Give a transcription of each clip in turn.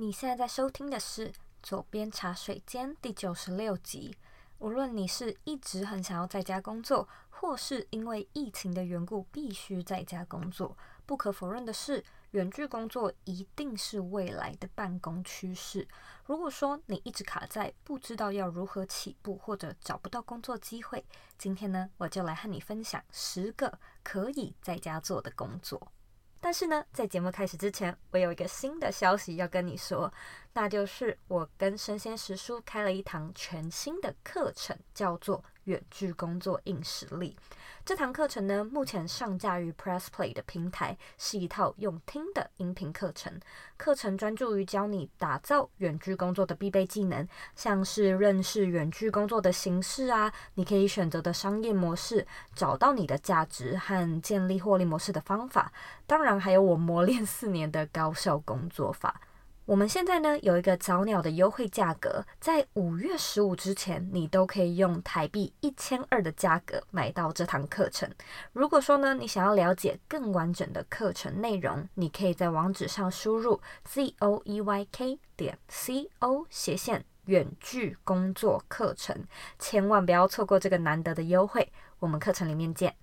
你现在在收听的是《左边茶水间》第九十六集。无论你是一直很想要在家工作，或是因为疫情的缘故必须在家工作，不可否认的是，远距工作一定是未来的办公趋势。如果说你一直卡在不知道要如何起步，或者找不到工作机会，今天呢，我就来和你分享十个可以在家做的工作。但是呢，在节目开始之前，我有一个新的消息要跟你说，那就是我跟生鲜食书开了一堂全新的课程，叫做《远距工作硬实力》。这堂课程呢，目前上架于 PressPlay 的平台，是一套用听的音频课程。课程专注于教你打造远距工作的必备技能，像是认识远距工作的形式啊，你可以选择的商业模式，找到你的价值和建立获利模式的方法。当然，还有我磨练四年的高效工作法。我们现在呢，有一个早鸟的优惠价格，在五月十五之前，你都可以用台币一千二的价格买到这堂课程。如果说呢，你想要了解更完整的课程内容，你可以在网址上输入 z o e y k 点 c o 斜线远距工作课程，千万不要错过这个难得的优惠。我们课程里面见。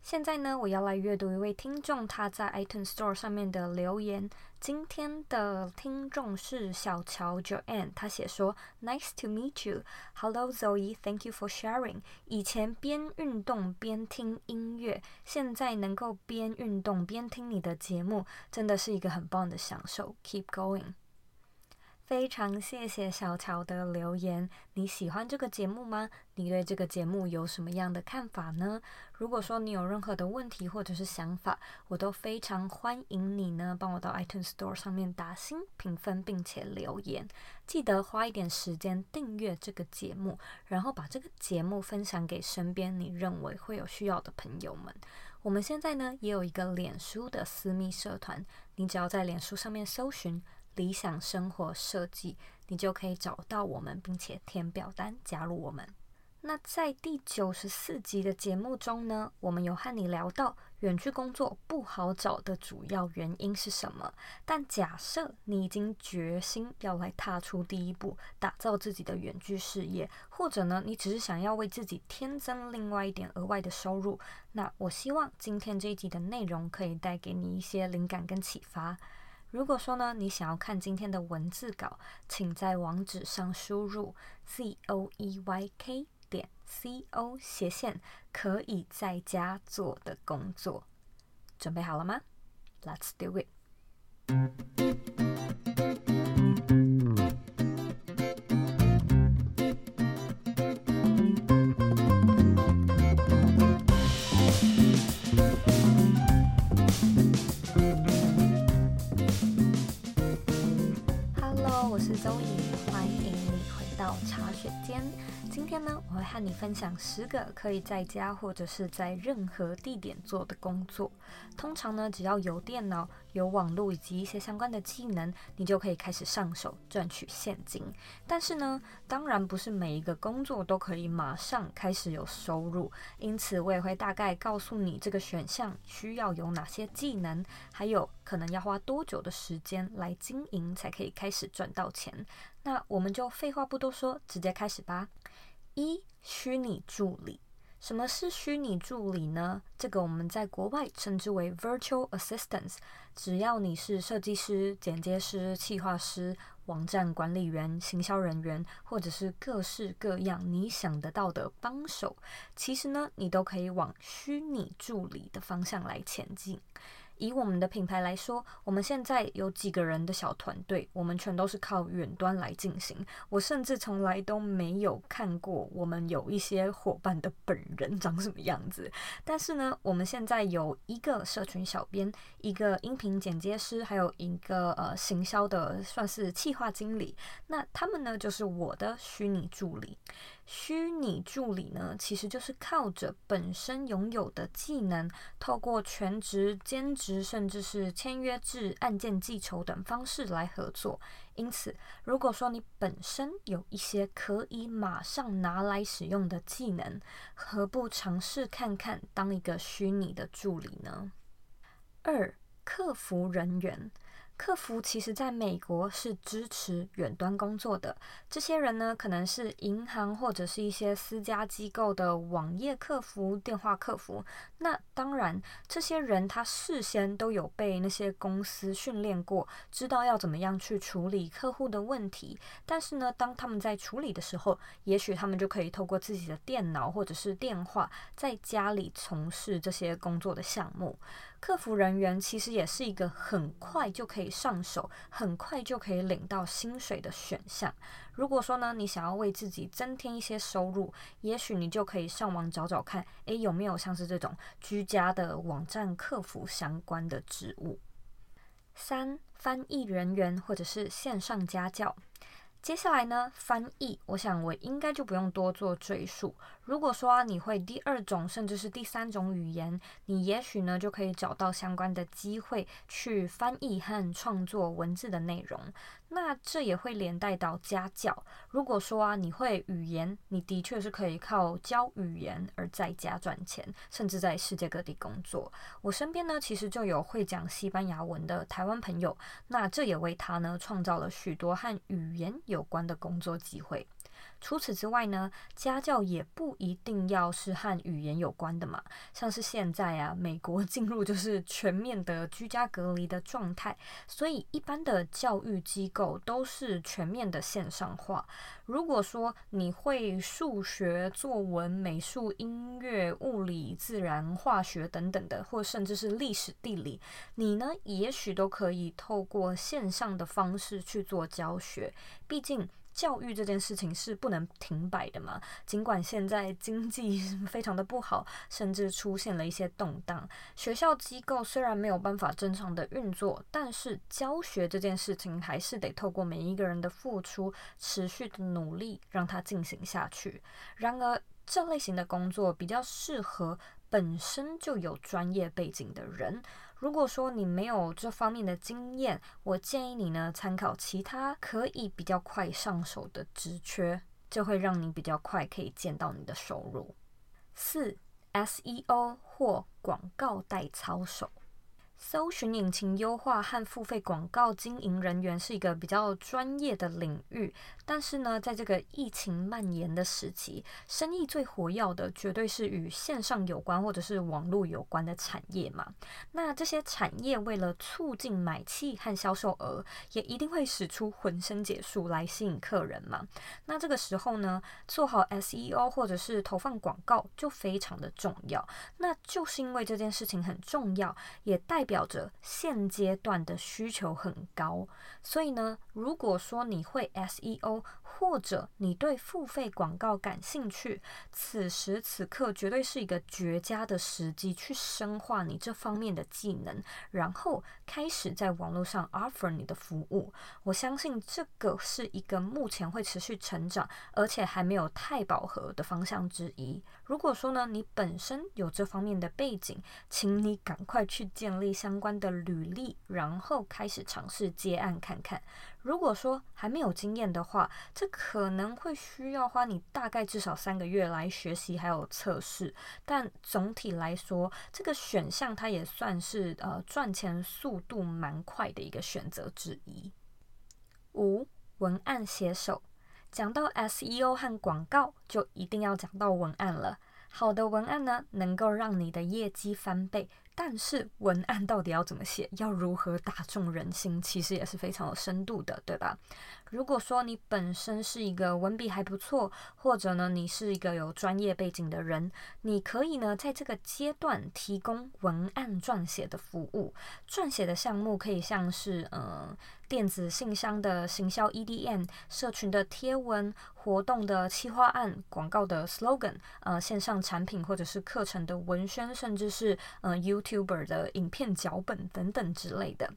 现在呢，我要来阅读一位听众他在 iTunes Store 上面的留言。今天的听众是小乔 Joanne，她写说：“Nice to meet you. Hello Zoe, thank you for sharing. 以前边运动边听音乐，现在能够边运动边听你的节目，真的是一个很棒的享受。Keep going.” 非常谢谢小乔的留言。你喜欢这个节目吗？你对这个节目有什么样的看法呢？如果说你有任何的问题或者是想法，我都非常欢迎你呢，帮我到 iTunes Store 上面打星评分，并且留言。记得花一点时间订阅这个节目，然后把这个节目分享给身边你认为会有需要的朋友们。我们现在呢也有一个脸书的私密社团，你只要在脸书上面搜寻。理想生活设计，你就可以找到我们，并且填表单加入我们。那在第九十四集的节目中呢，我们有和你聊到远距工作不好找的主要原因是什么。但假设你已经决心要来踏出第一步，打造自己的远距事业，或者呢，你只是想要为自己添增另外一点额外的收入，那我希望今天这一集的内容可以带给你一些灵感跟启发。如果说呢，你想要看今天的文字稿，请在网址上输入 c o e y k 点 c o 斜线可以在家做的工作。准备好了吗？Let's do it。我是周颖，欢迎你回到茶水间今天呢，我会和你分享十个可以在家或者是在任何地点做的工作。通常呢，只要有电脑、有网络以及一些相关的技能，你就可以开始上手赚取现金。但是呢，当然不是每一个工作都可以马上开始有收入。因此，我也会大概告诉你这个选项需要有哪些技能，还有可能要花多久的时间来经营才可以开始赚到钱。那我们就废话不多说，直接开始吧。一、虚拟助理，什么是虚拟助理呢？这个我们在国外称之为 virtual assistants。只要你是设计师、剪接师、企划师、网站管理员、行销人员，或者是各式各样你想得到的帮手，其实呢，你都可以往虚拟助理的方向来前进。以我们的品牌来说，我们现在有几个人的小团队，我们全都是靠远端来进行。我甚至从来都没有看过我们有一些伙伴的本人长什么样子。但是呢，我们现在有一个社群小编，一个音频剪接师，还有一个呃行销的算是企划经理。那他们呢，就是我的虚拟助理。虚拟助理呢，其实就是靠着本身拥有的技能，透过全职、兼职，甚至是签约制、案件计酬等方式来合作。因此，如果说你本身有一些可以马上拿来使用的技能，何不尝试看看当一个虚拟的助理呢？二、客服人员。客服其实在美国是支持远端工作的。这些人呢，可能是银行或者是一些私家机构的网页客服、电话客服。那当然，这些人他事先都有被那些公司训练过，知道要怎么样去处理客户的问题。但是呢，当他们在处理的时候，也许他们就可以透过自己的电脑或者是电话，在家里从事这些工作的项目。客服人员其实也是一个很快就可以上手、很快就可以领到薪水的选项。如果说呢，你想要为自己增添一些收入，也许你就可以上网找找看，诶，有没有像是这种居家的网站客服相关的职务。三、翻译人员或者是线上家教。接下来呢，翻译，我想我应该就不用多做赘述。如果说啊，你会第二种甚至是第三种语言，你也许呢就可以找到相关的机会去翻译和创作文字的内容。那这也会连带到家教。如果说啊，你会语言，你的确是可以靠教语言而在家赚钱，甚至在世界各地工作。我身边呢，其实就有会讲西班牙文的台湾朋友，那这也为他呢创造了许多和语言有关的工作机会。除此之外呢，家教也不一定要是和语言有关的嘛。像是现在啊，美国 进入就是全面的居家隔离的状态，所以一般的教育机构都是全面的线上化。如果说你会数学、作文、美术、音乐、物理、自然、化学等等的，或甚至是历史、地理，你呢，也许都可以透过线上的方式去做教学。毕竟。教育这件事情是不能停摆的嘛，尽管现在经济 非常的不好，甚至出现了一些动荡，学校机构虽然没有办法正常的运作，但是教学这件事情还是得透过每一个人的付出，持续的努力让它进行下去。然而，这类型的工作比较适合本身就有专业背景的人。如果说你没有这方面的经验，我建议你呢参考其他可以比较快上手的职缺，就会让你比较快可以见到你的收入。四，SEO 或广告代操手。搜寻引擎优化和付费广告经营人员是一个比较专业的领域，但是呢，在这个疫情蔓延的时期，生意最活跃的绝对是与线上有关或者是网络有关的产业嘛。那这些产业为了促进买气和销售额，也一定会使出浑身解数来吸引客人嘛。那这个时候呢，做好 SEO 或者是投放广告就非常的重要。那就是因为这件事情很重要，也代表。表着现阶段的需求很高，所以呢，如果说你会 SEO，或者你对付费广告感兴趣，此时此刻绝对是一个绝佳的时机去深化你这方面的技能，然后开始在网络上 offer 你的服务。我相信这个是一个目前会持续成长，而且还没有太饱和的方向之一。如果说呢，你本身有这方面的背景，请你赶快去建立相关的履历，然后开始尝试接案看看。如果说还没有经验的话，这可能会需要花你大概至少三个月来学习还有测试。但总体来说，这个选项它也算是呃赚钱速度蛮快的一个选择之一。五、文案写手。讲到 SEO 和广告，就一定要讲到文案了。好的文案呢，能够让你的业绩翻倍。但是文案到底要怎么写，要如何打中人心，其实也是非常有深度的，对吧？如果说你本身是一个文笔还不错，或者呢，你是一个有专业背景的人，你可以呢，在这个阶段提供文案撰写的服务。撰写的项目可以像是，嗯，电子信箱的行销 EDM、社群的贴文、活动的企划案、广告的 slogan、呃，线上产品或者是课程的文宣，甚至是呃 YouTuber 的影片脚本等等之类的。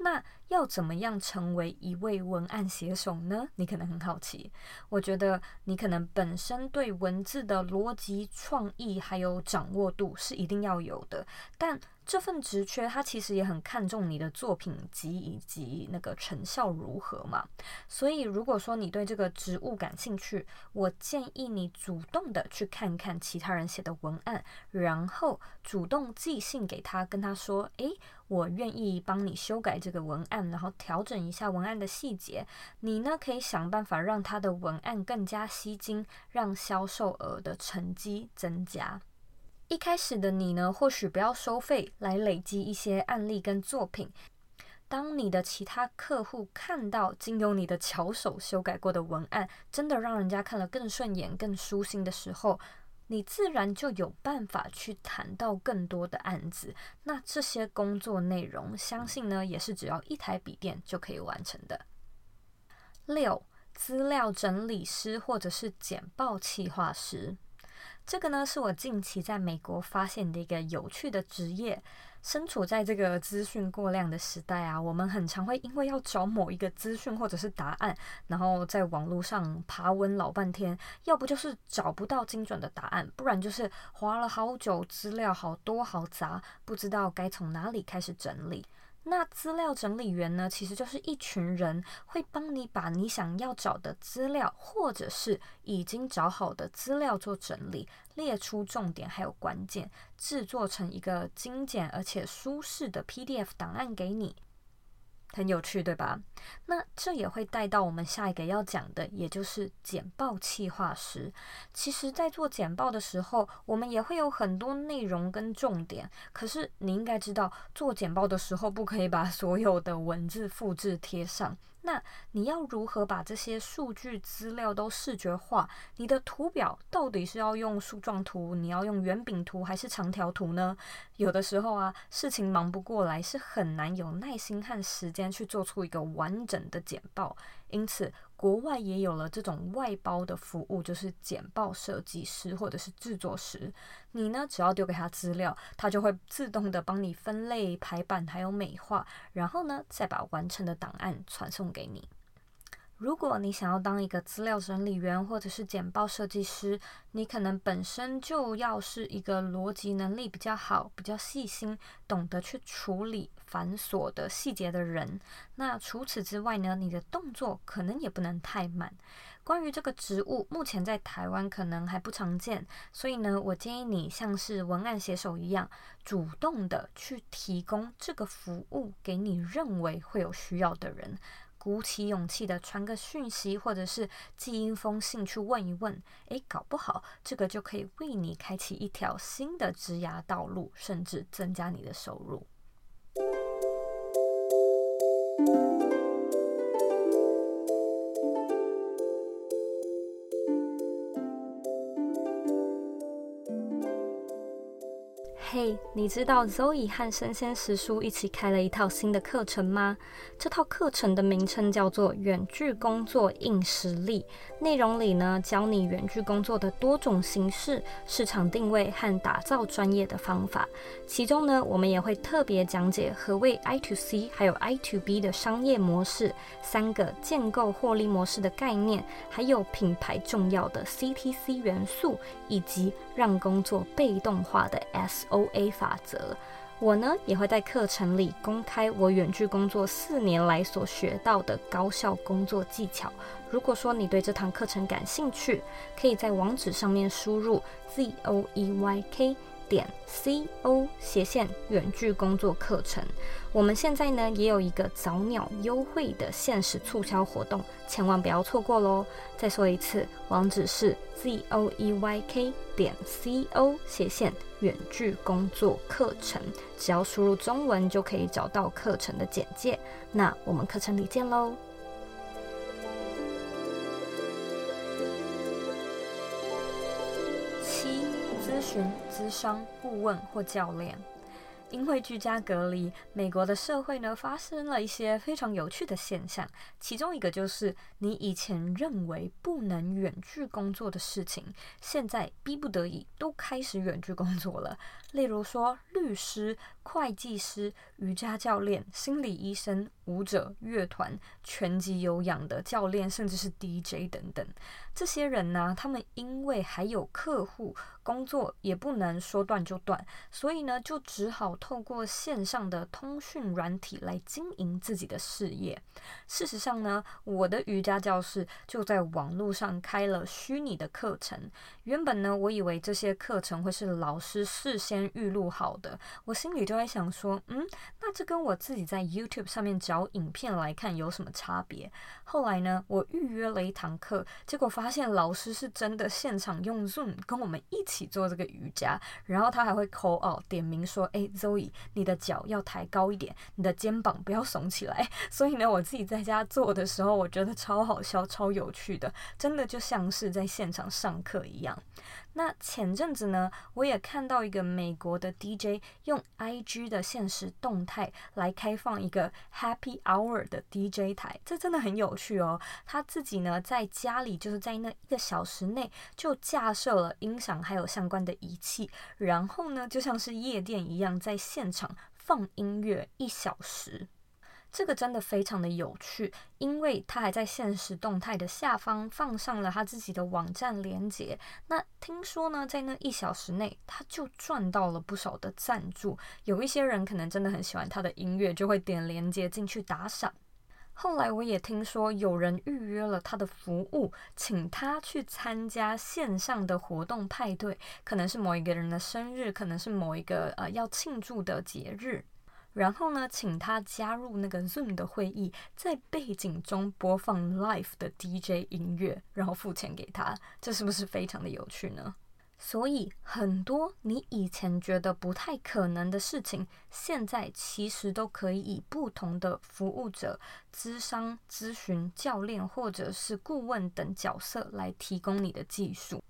那要怎么样成为一位文案写手呢？你可能很好奇。我觉得你可能本身对文字的逻辑、创意还有掌握度是一定要有的，但这份职缺它其实也很看重你的作品集以及那个成效如何嘛。所以如果说你对这个职务感兴趣，我建议你主动的去看看其他人写的文案，然后主动寄信给他，跟他说：“诶，我愿意帮你修改这个文案，然后调整一下文案的细节。你呢，可以想办法让他的文案更加吸睛，让销售额的成绩增加。”一开始的你呢，或许不要收费来累积一些案例跟作品。当你的其他客户看到经由你的巧手修改过的文案，真的让人家看了更顺眼、更舒心的时候，你自然就有办法去谈到更多的案子。那这些工作内容，相信呢，也是只要一台笔电就可以完成的。六，资料整理师或者是简报企划师。这个呢，是我近期在美国发现的一个有趣的职业。身处在这个资讯过量的时代啊，我们很常会因为要找某一个资讯或者是答案，然后在网络上爬文老半天，要不就是找不到精准的答案，不然就是花了好久，资料好多好杂，不知道该从哪里开始整理。那资料整理员呢，其实就是一群人会帮你把你想要找的资料，或者是已经找好的资料做整理，列出重点还有关键，制作成一个精简而且舒适的 PDF 档案给你。很有趣，对吧？那这也会带到我们下一个要讲的，也就是简报企划师。其实，在做简报的时候，我们也会有很多内容跟重点。可是，你应该知道，做简报的时候，不可以把所有的文字复制贴上。那你要如何把这些数据资料都视觉化？你的图表到底是要用树状图，你要用圆饼图还是长条图呢？有的时候啊，事情忙不过来，是很难有耐心和时间去做出一个完整的简报。因此，国外也有了这种外包的服务，就是简报设计师或者是制作师。你呢，只要丢给他资料，他就会自动的帮你分类、排版还有美化，然后呢，再把完成的档案传送给你。如果你想要当一个资料整理员或者是简报设计师，你可能本身就要是一个逻辑能力比较好、比较细心、懂得去处理繁琐的细节的人。那除此之外呢，你的动作可能也不能太慢。关于这个职务，目前在台湾可能还不常见，所以呢，我建议你像是文案写手一样，主动的去提供这个服务给你认为会有需要的人。鼓起勇气的传个讯息，或者是寄一封信去问一问，诶，搞不好这个就可以为你开启一条新的职涯道路，甚至增加你的收入。你知道 Zoe 和生鲜时书一起开了一套新的课程吗？这套课程的名称叫做《远距工作硬实力》，内容里呢，教你远距工作的多种形式、市场定位和打造专业的方法。其中呢，我们也会特别讲解何谓 I to C 还有 I to B 的商业模式，三个建构获利模式的概念，还有品牌重要的 CTC 元素，以及让工作被动化的 SO。A 法则，我呢也会在课程里公开我远距工作四年来所学到的高效工作技巧。如果说你对这堂课程感兴趣，可以在网址上面输入 z o e y k 点 c o 斜线远距工作课程。我们现在呢也有一个早鸟优惠的限时促销活动，千万不要错过喽！再说一次，网址是 z o e y k 点 c o 斜线远距工作课程，只要输入中文就可以找到课程的简介。那我们课程里见喽！七，咨询、咨商、顾问或教练。因为居家隔离，美国的社会呢发生了一些非常有趣的现象。其中一个就是，你以前认为不能远距工作的事情，现在逼不得已都开始远距工作了。例如说，律师、会计师、瑜伽教练、心理医生、舞者、乐团、拳击有氧的教练，甚至是 DJ 等等。这些人呢，他们因为还有客户，工作也不能说断就断，所以呢，就只好透过线上的通讯软体来经营自己的事业。事实上呢，我的瑜伽教室就在网络上开了虚拟的课程。原本呢，我以为这些课程会是老师事先预录好的，我心里就在想说，嗯，那这跟我自己在 YouTube 上面找影片来看有什么差别？后来呢，我预约了一堂课，结果发现老师是真的现场用 Zoom 跟我们一起做这个瑜伽，然后他还会 call out 点名说：“哎，Zoe，你的脚要抬高一点，你的肩膀不要耸起来。”所以呢，我自己在家做的时候，我觉得超好笑、超有趣的，真的就像是在现场上课一样。那前阵子呢，我也看到一个美国的 DJ 用 IG 的限时动态来开放一个 Happy Hour 的 DJ 台，这真的很有趣哦。他自己呢，在家里就是在那一个小时内就架设了音响还有相关的仪器，然后呢，就像是夜店一样，在现场放音乐一小时。这个真的非常的有趣，因为他还在现实动态的下方放上了他自己的网站链接。那听说呢，在那一小时内，他就赚到了不少的赞助。有一些人可能真的很喜欢他的音乐，就会点连接进去打赏。后来我也听说有人预约了他的服务，请他去参加线上的活动派对，可能是某一个人的生日，可能是某一个呃要庆祝的节日。然后呢，请他加入那个 Zoom 的会议，在背景中播放 Live 的 DJ 音乐，然后付钱给他，这是不是非常的有趣呢？所以很多你以前觉得不太可能的事情，现在其实都可以以不同的服务者、咨商、咨询、教练或者是顾问等角色来提供你的技术。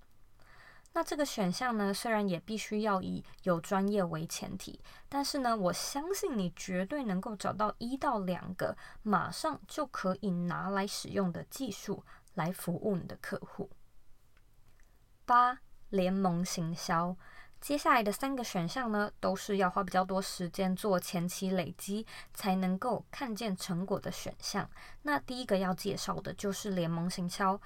那这个选项呢，虽然也必须要以有专业为前提，但是呢，我相信你绝对能够找到一到两个马上就可以拿来使用的技术来服务你的客户。八、联盟行销，接下来的三个选项呢，都是要花比较多时间做前期累积才能够看见成果的选项。那第一个要介绍的就是联盟行销。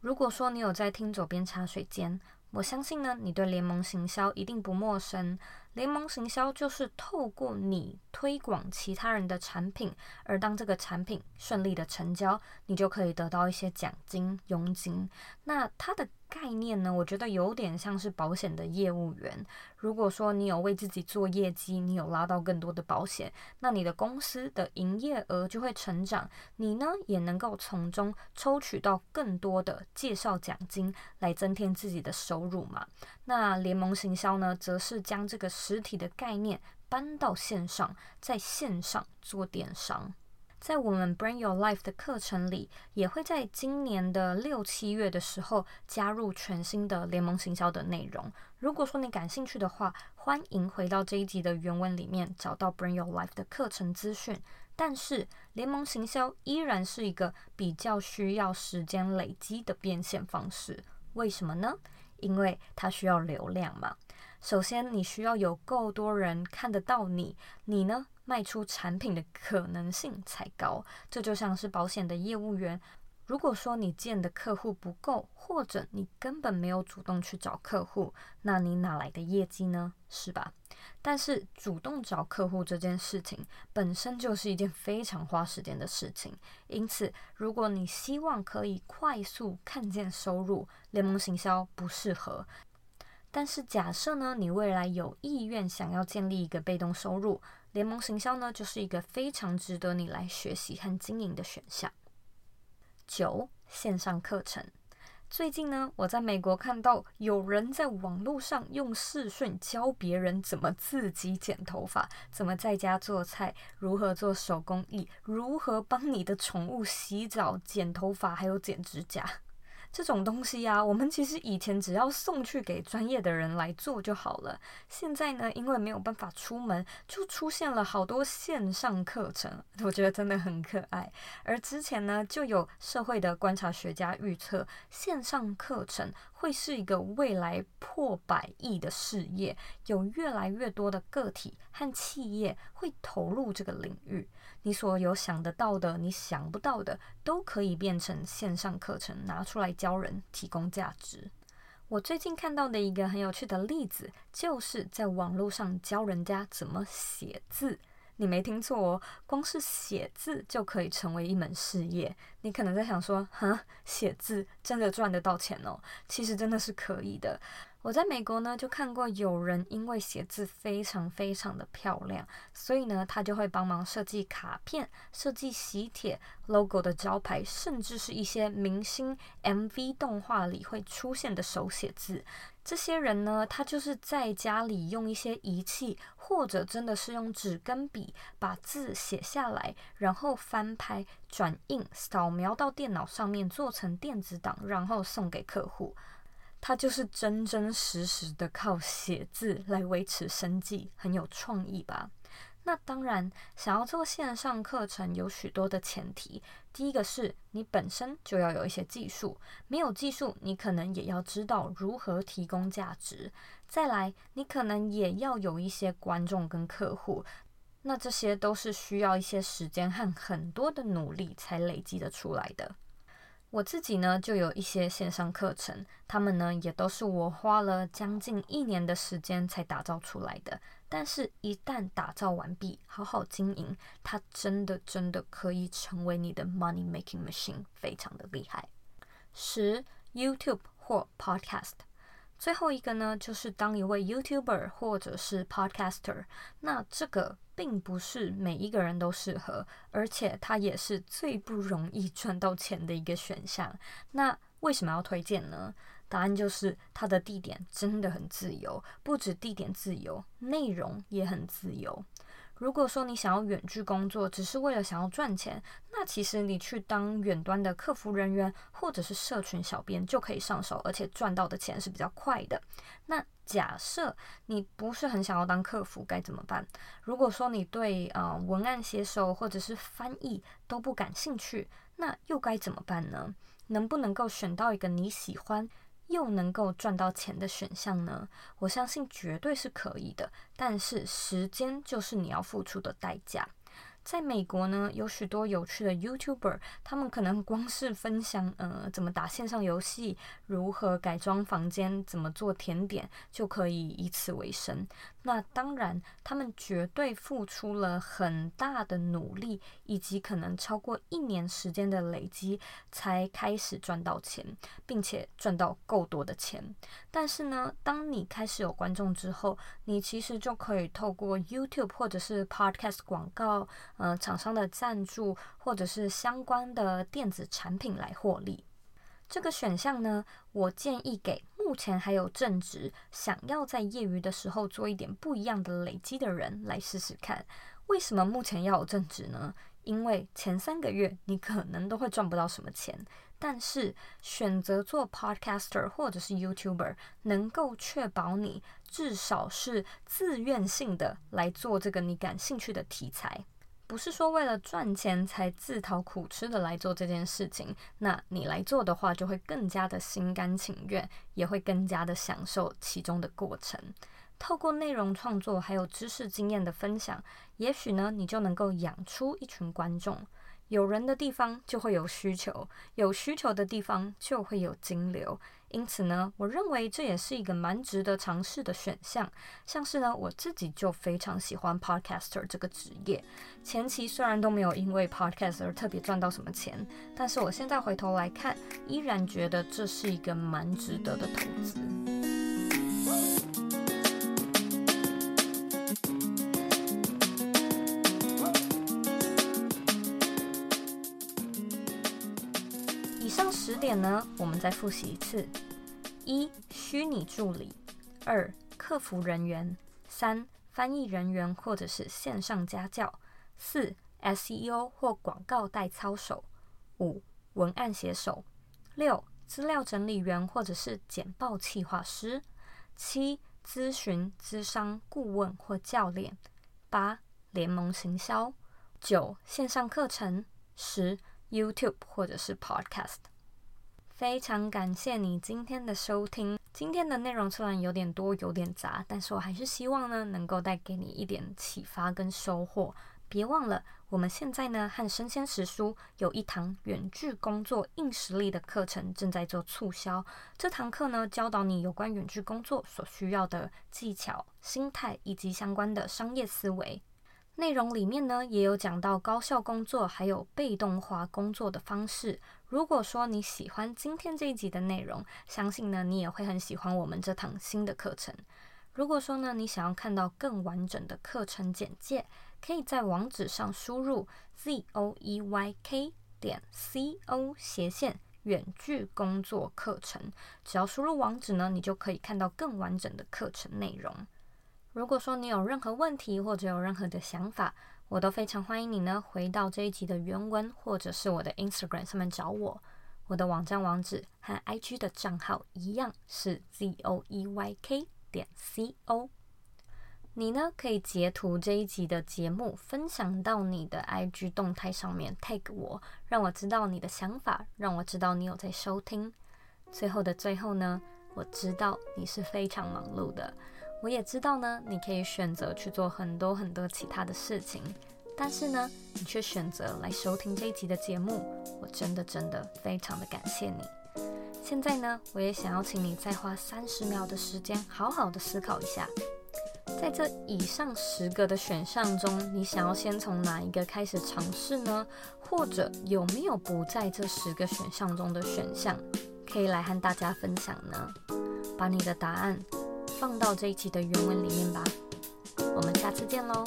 如果说你有在听左边茶水间，我相信呢，你对联盟行销一定不陌生。联盟行销就是透过你推广其他人的产品，而当这个产品顺利的成交，你就可以得到一些奖金、佣金。那它的概念呢，我觉得有点像是保险的业务员。如果说你有为自己做业绩，你有拉到更多的保险，那你的公司的营业额就会成长，你呢也能够从中抽取到更多的介绍奖金，来增添自己的收入嘛。那联盟行销呢，则是将这个实体的概念搬到线上，在线上做电商。在我们 Bring Your Life 的课程里，也会在今年的六七月的时候加入全新的联盟行销的内容。如果说你感兴趣的话，欢迎回到这一集的原文里面找到 Bring Your Life 的课程资讯。但是联盟行销依然是一个比较需要时间累积的变现方式。为什么呢？因为它需要流量嘛。首先，你需要有够多人看得到你，你呢？卖出产品的可能性才高，这就像是保险的业务员。如果说你见的客户不够，或者你根本没有主动去找客户，那你哪来的业绩呢？是吧？但是主动找客户这件事情本身就是一件非常花时间的事情，因此，如果你希望可以快速看见收入，联盟行销不适合。但是假设呢，你未来有意愿想要建立一个被动收入。联盟行销呢，就是一个非常值得你来学习和经营的选项。九、线上课程。最近呢，我在美国看到有人在网络上用视讯教别人怎么自己剪头发，怎么在家做菜，如何做手工艺，如何帮你的宠物洗澡、剪头发，还有剪指甲。这种东西呀，我们其实以前只要送去给专业的人来做就好了。现在呢，因为没有办法出门，就出现了好多线上课程，我觉得真的很可爱。而之前呢，就有社会的观察学家预测，线上课程会是一个未来破百亿的事业，有越来越多的个体和企业会投入这个领域。你所有想得到的，你想不到的，都可以变成线上课程，拿出来教人，提供价值。我最近看到的一个很有趣的例子，就是在网络上教人家怎么写字。你没听错哦，光是写字就可以成为一门事业。你可能在想说，哈，写字真的赚得到钱哦？其实真的是可以的。我在美国呢，就看过有人因为写字非常非常的漂亮，所以呢，他就会帮忙设计卡片、设计喜帖、logo 的招牌，甚至是一些明星 MV 动画里会出现的手写字。这些人呢，他就是在家里用一些仪器，或者真的是用纸跟笔把字写下来，然后翻拍、转印、扫描到电脑上面，做成电子档，然后送给客户。他就是真真实实的靠写字来维持生计，很有创意吧？那当然，想要做线上课程有许多的前提。第一个是你本身就要有一些技术，没有技术，你可能也要知道如何提供价值。再来，你可能也要有一些观众跟客户，那这些都是需要一些时间和很多的努力才累积得出来的。我自己呢，就有一些线上课程，他们呢也都是我花了将近一年的时间才打造出来的。但是，一旦打造完毕，好好经营，它真的真的可以成为你的 money making machine，非常的厉害。十，YouTube 或 Podcast。最后一个呢，就是当一位 YouTuber 或者是 Podcaster，那这个并不是每一个人都适合，而且它也是最不容易赚到钱的一个选项。那为什么要推荐呢？答案就是它的地点真的很自由，不止地点自由，内容也很自由。如果说你想要远距工作，只是为了想要赚钱，那其实你去当远端的客服人员或者是社群小编就可以上手，而且赚到的钱是比较快的。那假设你不是很想要当客服，该怎么办？如果说你对呃文案写手或者是翻译都不感兴趣，那又该怎么办呢？能不能够选到一个你喜欢，又能够赚到钱的选项呢？我相信绝对是可以的，但是时间就是你要付出的代价。在美国呢，有许多有趣的 YouTuber，他们可能光是分享呃怎么打线上游戏、如何改装房间、怎么做甜点，就可以以此为生。那当然，他们绝对付出了很大的努力，以及可能超过一年时间的累积，才开始赚到钱，并且赚到够多的钱。但是呢，当你开始有观众之后，你其实就可以透过 YouTube 或者是 Podcast 广告，呃，厂商的赞助，或者是相关的电子产品来获利。这个选项呢，我建议给目前还有正职，想要在业余的时候做一点不一样的累积的人来试试看。为什么目前要有正职呢？因为前三个月你可能都会赚不到什么钱，但是选择做 Podcaster 或者是 YouTuber，能够确保你至少是自愿性的来做这个你感兴趣的题材。不是说为了赚钱才自讨苦吃的来做这件事情，那你来做的话，就会更加的心甘情愿，也会更加的享受其中的过程。透过内容创作还有知识经验的分享，也许呢，你就能够养出一群观众。有人的地方就会有需求，有需求的地方就会有金流。因此呢，我认为这也是一个蛮值得尝试的选项。像是呢，我自己就非常喜欢 Podcaster 这个职业。前期虽然都没有因为 Podcaster 特别赚到什么钱，但是我现在回头来看，依然觉得这是一个蛮值得的投资。点呢，我们再复习一次：一、虚拟助理；二、客服人员；三、翻译人员或者是线上家教；四、SEO 或广告代操手；五、文案写手；六、资料整理员或者是简报企划师；七、咨询、咨商顾问或教练；八、联盟行销；九、线上课程；十、YouTube 或者是 Podcast。非常感谢你今天的收听。今天的内容虽然有点多，有点杂，但是我还是希望呢，能够带给你一点启发跟收获。别忘了，我们现在呢和生鲜时书有一堂远距工作硬实力的课程正在做促销。这堂课呢，教导你有关远距工作所需要的技巧、心态以及相关的商业思维。内容里面呢，也有讲到高效工作还有被动化工作的方式。如果说你喜欢今天这一集的内容，相信呢你也会很喜欢我们这堂新的课程。如果说呢你想要看到更完整的课程简介，可以在网址上输入 z o e y k 点 c o 斜线远距工作课程。只要输入网址呢，你就可以看到更完整的课程内容。如果说你有任何问题或者有任何的想法，我都非常欢迎你呢，回到这一集的原文，或者是我的 Instagram 上面找我。我的网站网址和 IG 的账号一样是 zoeyk 点 co。你呢可以截图这一集的节目，分享到你的 IG 动态上面，tag 我，让我知道你的想法，让我知道你有在收听。最后的最后呢，我知道你是非常忙碌的。我也知道呢，你可以选择去做很多很多其他的事情，但是呢，你却选择来收听这一集的节目，我真的真的非常的感谢你。现在呢，我也想要请你再花三十秒的时间，好好的思考一下，在这以上十个的选项中，你想要先从哪一个开始尝试呢？或者有没有不在这十个选项中的选项，可以来和大家分享呢？把你的答案。放到这一期的原文里面吧，我们下次见喽。